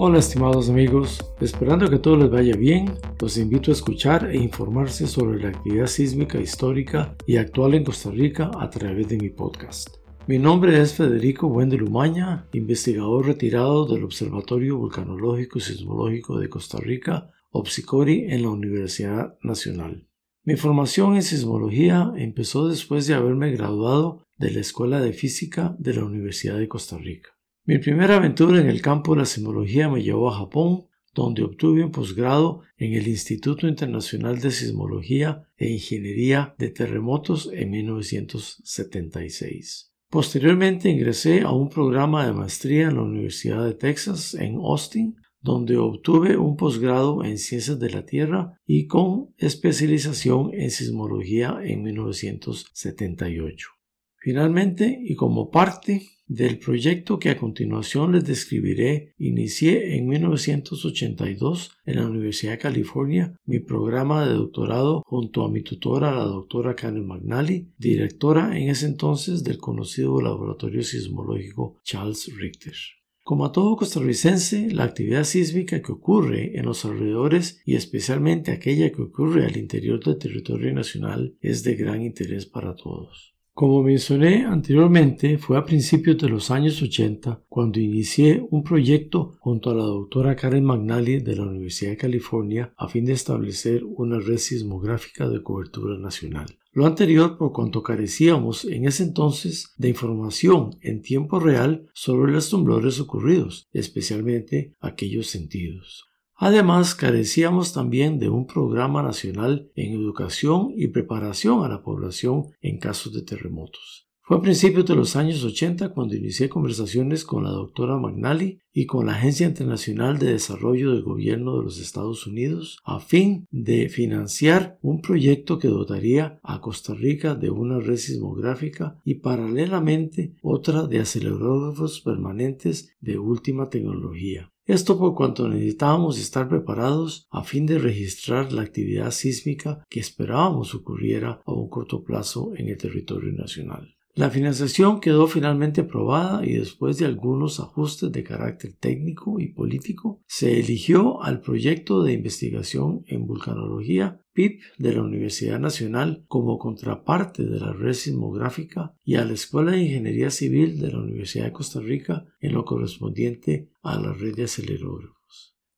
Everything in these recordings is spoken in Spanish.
Hola estimados amigos, esperando que todo les vaya bien, los invito a escuchar e informarse sobre la actividad sísmica histórica y actual en Costa Rica a través de mi podcast. Mi nombre es Federico Buende Lumaña, investigador retirado del Observatorio Vulcanológico y Sismológico de Costa Rica, OPSICORI, en la Universidad Nacional. Mi formación en sismología empezó después de haberme graduado de la Escuela de Física de la Universidad de Costa Rica. Mi primera aventura en el campo de la sismología me llevó a Japón, donde obtuve un posgrado en el Instituto Internacional de Sismología e Ingeniería de Terremotos en 1976. Posteriormente ingresé a un programa de maestría en la Universidad de Texas en Austin, donde obtuve un posgrado en Ciencias de la Tierra y con especialización en sismología en 1978. Finalmente, y como parte del proyecto que a continuación les describiré, inicié en 1982 en la Universidad de California mi programa de doctorado junto a mi tutora, la doctora Karen McNally, directora en ese entonces del conocido Laboratorio Sismológico Charles Richter. Como a todo costarricense, la actividad sísmica que ocurre en los alrededores y especialmente aquella que ocurre al interior del territorio nacional es de gran interés para todos. Como mencioné anteriormente, fue a principios de los años 80 cuando inicié un proyecto junto a la doctora Karen McNally de la Universidad de California a fin de establecer una red sismográfica de cobertura nacional. Lo anterior por cuanto carecíamos en ese entonces de información en tiempo real sobre los temblores ocurridos, especialmente aquellos sentidos. Además, carecíamos también de un programa nacional en educación y preparación a la población en casos de terremotos. Fue a principios de los años 80 cuando inicié conversaciones con la doctora McNally y con la Agencia Internacional de Desarrollo del Gobierno de los Estados Unidos a fin de financiar un proyecto que dotaría a Costa Rica de una red sismográfica y paralelamente otra de acelerógrafos permanentes de última tecnología. Esto por cuanto necesitábamos estar preparados a fin de registrar la actividad sísmica que esperábamos ocurriera a un corto plazo en el territorio nacional. La financiación quedó finalmente aprobada y después de algunos ajustes de carácter técnico y político, se eligió al proyecto de investigación en vulcanología PIP de la Universidad Nacional como contraparte de la red sismográfica y a la Escuela de Ingeniería Civil de la Universidad de Costa Rica en lo correspondiente a la red de acelerógrafos.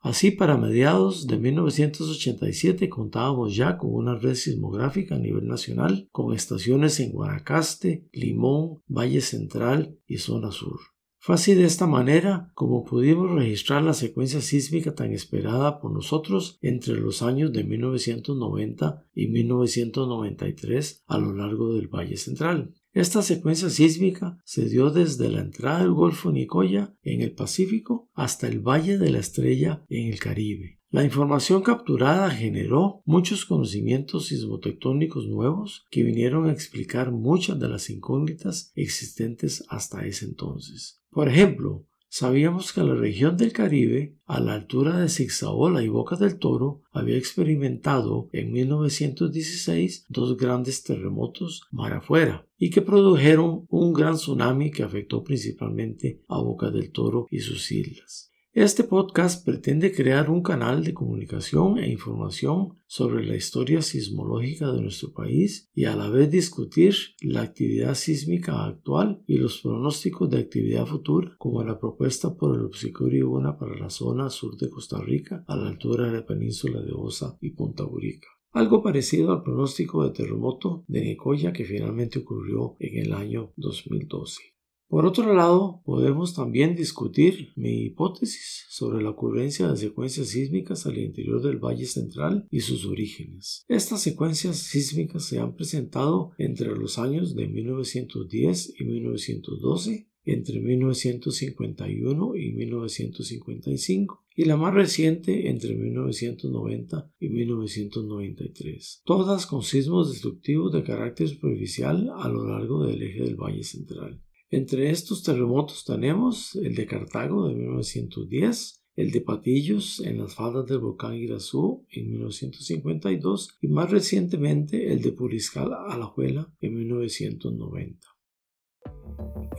Así, para mediados de 1987 contábamos ya con una red sismográfica a nivel nacional, con estaciones en Guanacaste, Limón, Valle Central y Zona Sur. Fue así de esta manera como pudimos registrar la secuencia sísmica tan esperada por nosotros entre los años de 1990 y 1993 a lo largo del Valle Central. Esta secuencia sísmica se dio desde la entrada del Golfo Nicoya en el Pacífico hasta el Valle de la Estrella en el Caribe. La información capturada generó muchos conocimientos sismotectónicos nuevos que vinieron a explicar muchas de las incógnitas existentes hasta ese entonces. Por ejemplo, sabíamos que la región del Caribe, a la altura de Zigzaola y Boca del Toro, había experimentado en 1916 dos grandes terremotos mar afuera y que produjeron un gran tsunami que afectó principalmente a Boca del Toro y sus islas. Este podcast pretende crear un canal de comunicación e información sobre la historia sismológica de nuestro país y a la vez discutir la actividad sísmica actual y los pronósticos de actividad futura, como la propuesta por el Obsicuri Una para la zona sur de Costa Rica, a la altura de la península de Osa y Punta Burica. Algo parecido al pronóstico de terremoto de Nicoya que finalmente ocurrió en el año 2012. Por otro lado, podemos también discutir mi hipótesis sobre la ocurrencia de secuencias sísmicas al interior del Valle Central y sus orígenes. Estas secuencias sísmicas se han presentado entre los años de 1910 y 1912 entre 1951 y 1955 y la más reciente entre 1990 y 1993, todas con sismos destructivos de carácter superficial a lo largo del eje del Valle Central. Entre estos terremotos tenemos el de Cartago de 1910, el de Patillos en las faldas del volcán Irazú en 1952 y más recientemente el de Puriscal Alajuela en 1990.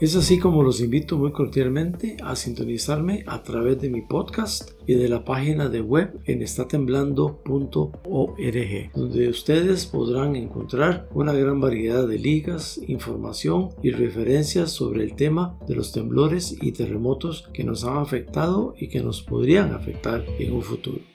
Es así como los invito muy cordialmente a sintonizarme a través de mi podcast y de la página de web en estatemblando.org, donde ustedes podrán encontrar una gran variedad de ligas, información y referencias sobre el tema de los temblores y terremotos que nos han afectado y que nos podrían afectar en un futuro.